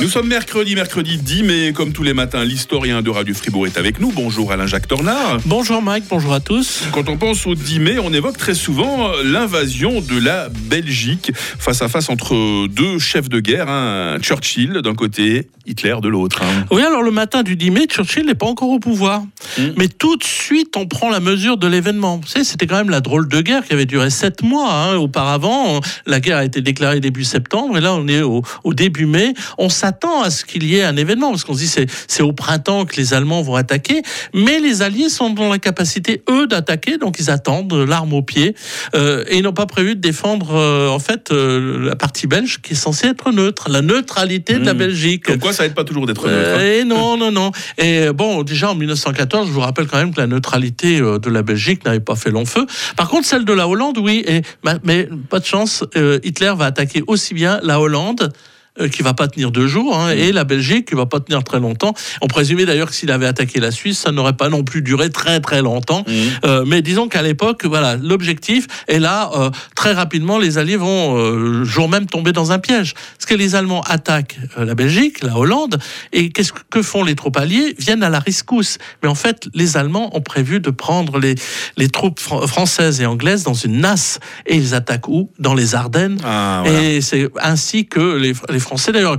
Nous sommes mercredi, mercredi 10 mai, comme tous les matins, l'historien de Radio Fribourg est avec nous. Bonjour Alain-Jacques Tornard. Bonjour Mike, bonjour à tous. Quand on pense au 10 mai, on évoque très souvent l'invasion de la Belgique face à face entre deux chefs de guerre, hein, Churchill d'un côté, Hitler de l'autre. hein. Oui, alors le matin du 10 mai, Churchill n'est pas encore au pouvoir. Mm. Mais tout de suite, on prend la mesure de l'événement. Vous savez, c'était quand même la drôle de guerre qui avait duré sept mois. hein. Auparavant, la guerre a été déclarée début septembre, et là, on est au, au début mai. On s'attend à ce qu'il y ait un événement, parce qu'on se dit c'est c'est au printemps que les Allemands vont attaquer. Mais les Alliés sont dans la capacité, eux, d'attaquer, donc ils attendent, l'arme au pied, euh, et ils n'ont pas prévu de défendre, euh, en fait, euh, la partie belge qui est censée être neutre, la neutralité de la Mm. Belgique. Comme quoi, ça aide pas toujours d'être neutre. hein. Et non, non, non. Et bon, déjà en 1914, je vous rappelle quand même que la neutralité de la Belgique n'avait pas fait long feu. Par contre, celle de la Hollande, oui. Et, ma- mais pas de chance, Hitler va attaquer aussi bien la Hollande qui va pas tenir deux jours, hein, et la Belgique qui va pas tenir très longtemps. On présumait d'ailleurs que s'il avait attaqué la Suisse, ça n'aurait pas non plus duré très très longtemps. Mhm. Euh, mais disons qu'à l'époque, voilà, l'objectif est là. euh, très rapidement, les Alliés vont euh, jour même tomber dans un piège. Parce que les Allemands attaquent euh, la Belgique, la Hollande, et qu'est-ce que- que font les troupes alliées? Viennent à la rescousse. Mais en fait, les Allemands ont prévu de prendre les, les troupes fran- françaises et anglaises dans une nasse. Et ils attaquent où? Dans les Ardennes. Ah, voilà. Et c'est ainsi que les, les Français, d'ailleurs,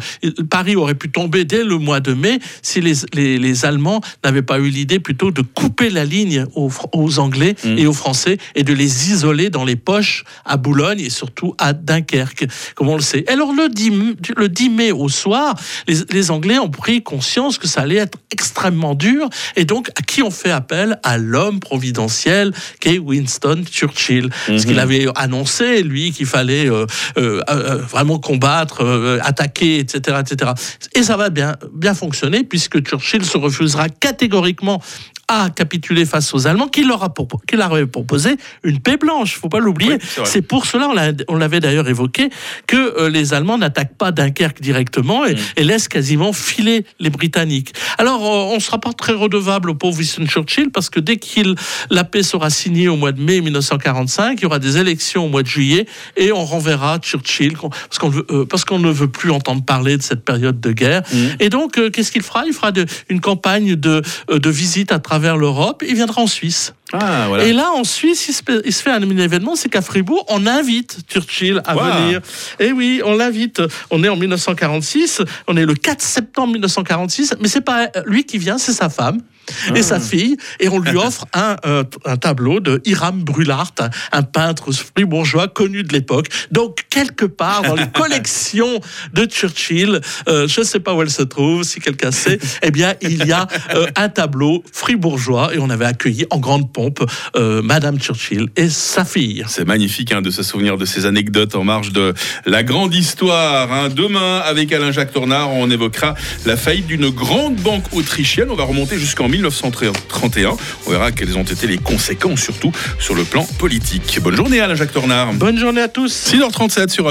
Paris aurait pu tomber dès le mois de mai si les, les, les Allemands n'avaient pas eu l'idée plutôt de couper la ligne aux, Anglais Mm. et aux Français et de les isoler dans les poches à Boulogne et surtout à Dunkerque, comme on le sait. Alors le 10, m- le 10 mai au soir, les, les Anglais ont pris conscience que ça allait être extrêmement dur et donc à qui on fait appel? À l'homme providentiel qu'est Winston Churchill. Parce Mhm. qu'il avait annoncé, lui, qu'il fallait euh, euh, euh, vraiment combattre, euh, attaquer, etc., etc. Et ça va bien, bien fonctionner puisque Churchill se refusera catégoriquement à capituler face aux Allemands, qui leur, a propo- qui leur avait proposé une paix blanche, faut pas l'oublier. Oui, c'est pour cela, on l'a- on l'avait d'ailleurs évoqué, que euh, les Allemands n'attaquent pas Dunkerque directement et, Mm. et laissent quasiment filer les Britanniques. Alors, euh, on ne sera pas très redevable au pauvre Winston Churchill parce que dès qu'il la paix sera signée au mois de mai 1945, il y aura des élections au mois de juillet et on renverra Churchill parce qu'on euh, parce qu'on ne veut plus entendre parler de cette période de guerre. Mhm. Et donc, euh, qu'est-ce qu'il fera? Il fera de- une campagne de, de visite à travers l'Europe. Il viendra en Suisse. Ah, voilà. Et là, en Suisse, il se, fait- il se fait un événement, c'est qu'à Fribourg, on invite Churchill à Wow. venir. Et oui, on l'invite. On est en 1946, on est le 4 septembre 1946, mais c'est pas lui qui vient, c'est sa femme. Ah. Et sa fille, et on lui offre un, euh, un tableau de Hiram Brulart, un, un peintre fribourgeois connu de l'époque. Donc, quelque part dans les collections de Churchill, euh, je ne sais pas où elle se trouve, si quelqu'un sait, eh bien, il y a euh, un tableau fribourgeois, et on avait accueilli en grande pompe euh, Madame Churchill et sa fille. C'est magnifique hein, de se souvenir de ces anecdotes en marge de la grande histoire. hein. Demain, avec Alain-Jacques Tornard, on évoquera la faillite d'une grande banque autrichienne. On va remonter jusqu'en 1931. On verra quelles ont été les conséquences, surtout sur le plan politique. Bonne journée, Alain-Jacques Tornard. Bonne journée à tous. 6h37 sur